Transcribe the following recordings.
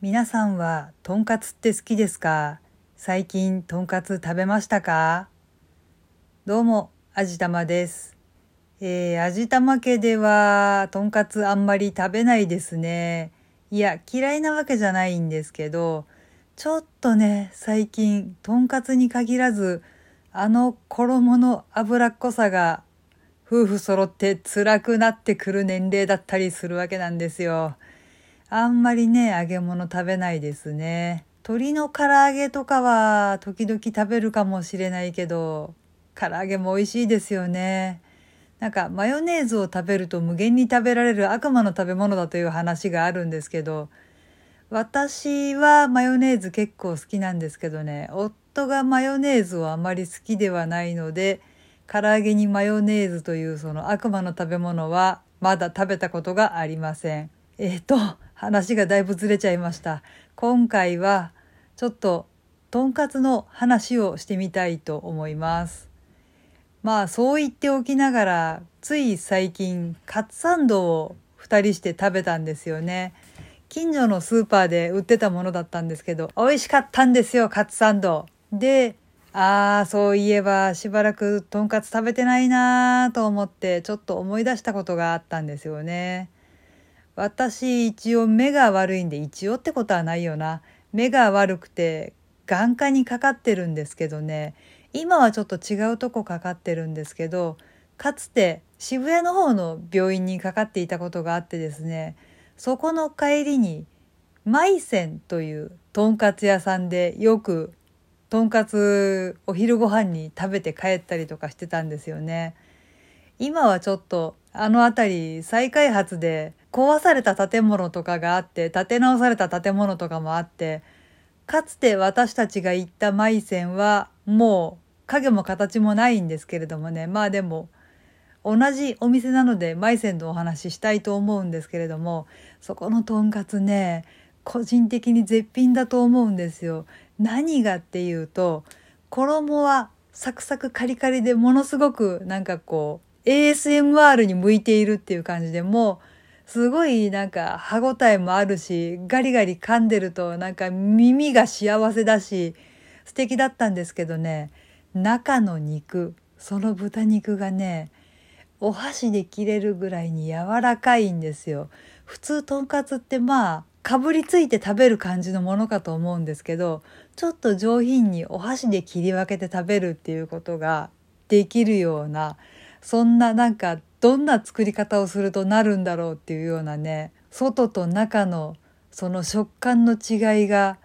皆さんはとんかつって好きですか？最近とんかつ食べましたか？どうも、あじたまです。えー、あじたま家ではとんかつあんまり食べないですね。いや、嫌いなわけじゃないんですけど、ちょっとね、最近とんかつに限らず、あの衣の脂っこさが夫婦揃って辛くなってくる年齢だったりするわけなんですよ。あんまりね、揚げ物食べないですね。鶏の唐揚げとかは時々食べるかもしれないけど、唐揚げも美味しいですよね。なんかマヨネーズを食べると無限に食べられる悪魔の食べ物だという話があるんですけど、私はマヨネーズ結構好きなんですけどね、夫がマヨネーズをあまり好きではないので、唐揚げにマヨネーズというその悪魔の食べ物はまだ食べたことがありません。えっ、と、話がだいぶずれちゃいました。今回はちょっととんかつの話をしてみたいと思います。まあそう言っておきながらつい最近カツサンドを2人して食べたんですよね。近所のスーパーで売ってたものだったんですけど美味しかったんですよカツサンド。でああそういえばしばらくとんかつ食べてないなーと思ってちょっと思い出したことがあったんですよね。私一応目が悪いんで一応ってことはないよな。目が悪くて眼科にかかってるんですけどね。今はちょっと違うとこかかってるんですけどかつて渋谷の方の病院にかかっていたことがあってですね。そこの帰りにマイセンというとんかつ屋さんでよくとんかつお昼ご飯に食べて帰ったりとかしてたんですよね。今はちょっとあの辺り再開発で壊された建物とかがあって建て直された建物とかもあってかつて私たちが行ったマイセンはもう影も形もないんですけれどもねまあでも同じお店なのでマイセンのお話ししたいと思うんですけれどもそこのとんかつね個人的に絶品だと思うんですよ。何がっていうと衣はサクサクカリカリでものすごくなんかこう ASMR に向いているっていう感じでもうすごいなんか歯ごたえもあるしガリガリ噛んでるとなんか耳が幸せだし素敵だったんですけどね中の肉その豚肉がねお箸で切れるぐらいに柔らかいんですよ。普通とんかつってまあかぶりついて食べる感じのものかと思うんですけどちょっと上品にお箸で切り分けて食べるっていうことができるようなそんななんかどんな作り方をするとなるんだろうっていうようなね外と中のその食感の違いが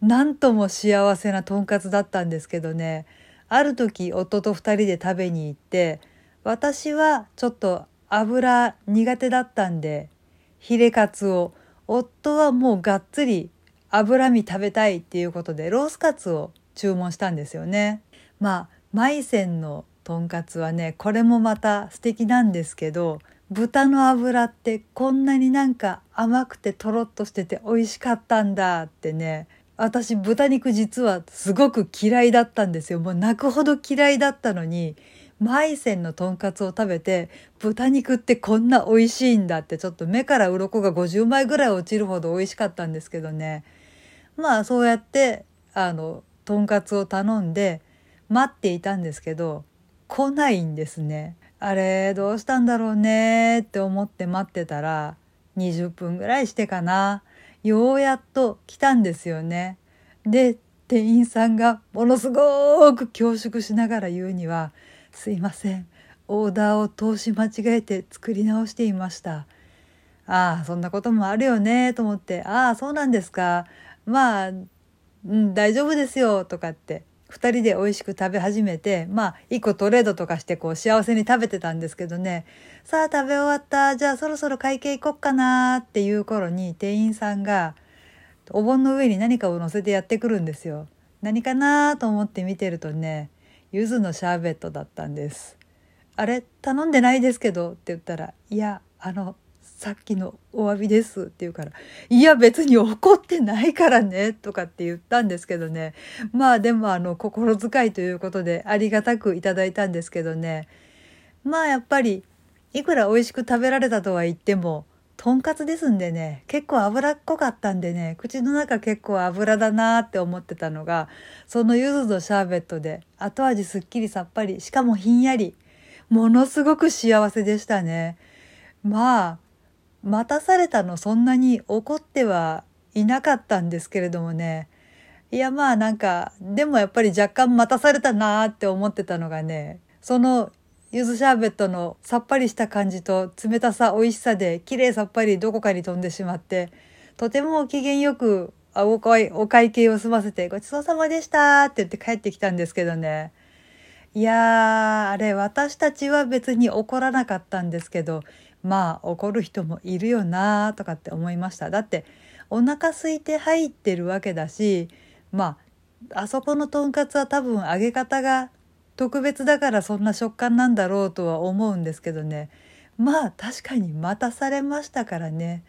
なんとも幸せなとんかつだったんですけどねある時夫と2人で食べに行って私はちょっと油苦手だったんでヒレカツを夫はもうがっつり脂身食べたいっていうことでロースカツを注文したんですよね。まあマイセンのとんかつはねこれもまた素敵なんですけど豚の脂ってこんなになんか甘くてとろっとしてて美味しかったんだってね私豚肉実はすごく嫌いだったんですよ。もう泣くほど嫌いだったのにマイセンのとんかつを食べて豚肉ってこんな美味しいんだってちょっと目から鱗が50枚ぐらい落ちるほど美味しかったんですけどね。まあそうやってあのとんかつを頼んで待っていたんですけど来ないんですね。あれどうしたんだろうねって思って待ってたら20分ぐらいしてかな。ようやっと来たんですよね。で店員さんがものすごく恐縮しながら言うには「すいません。オーダーを通し間違えて作り直していました」ああそんなこともあるよねと思って「ああそうなんですか。まあ、うん、大丈夫ですよ」とかって2人で美味しく食べ始めてまあ1個トレードとかしてこう幸せに食べてたんですけどねさあ食べ終わったじゃあそろそろ会計行こっかなっていう頃に店員さんがお盆の上に何かを乗せてやってくるんですよ。何かなと思って見てるとね柚子のシャーベットだったんです。あれ頼んでないですけどって言ったら「いやあのさっきのお詫びです」って言うから「いや別に怒ってないからね」とかって言ったんですけどね。まあでもあの心遣いということでありがたくいただいたんですけどね。まあやっぱりいくら美味しく食べられたとは言ってもとんかつですんでね結構脂っこかったんでね口の中結構油だなって思ってたのがその柚子のシャーベットで後味すっきりさっぱりしかもひんやりものすごく幸せでしたね。まあ待たされたのそんなに怒ってはいなかったんですけれどもね。いやまあなんかでもやっぱり若干待たされたなーって思ってたのがねその柚子シャーベットのさっぱりした感じと冷たさ美味しさで綺麗さっぱりどこかに飛んでしまってとても機嫌よくお会お会計を済ませてごちそうさまでしたって言って帰ってきたんですけどね。いやーあれ私たちは別に怒らなかったんですけどまあ怒る人もいるよなとかって思いました。だってお腹空いて入ってるわけだしまああそこのとんかつは多分揚げ方が特別だからそんな食感なんだろうとは思うんですけどね。まあ確かに待たされましたからね。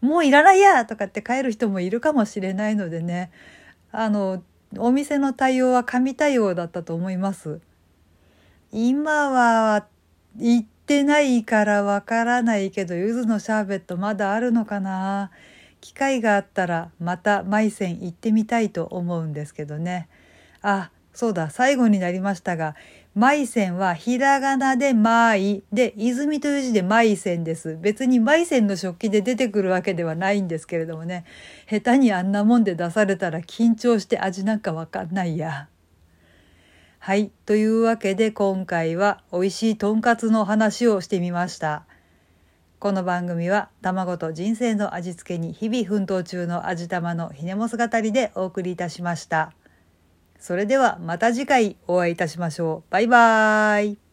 もういらないやとかって帰る人もいるかもしれないのでね。あのお店の対応は神対応だったと思います。今は行っってないからわからないけど柚子のシャーベットまだあるのかな？機会があったらまた舞仙行ってみたいと思うんですけどね。あそうだ最後になりましたが舞仙はひらがなで舞で泉という字で舞仙です。別に舞仙の食器で出てくるわけではないんですけれどもね。下手にあんなもんで出されたら緊張して味なんかわかんないや。はいというわけで今回は美味しいとんかつの話をしてみました。この番組は卵と人生の味付けに日々奮闘中の味玉のひねもす語りでお送りいたしました。それではまた次回お会いいたしましょう。バイバーイ。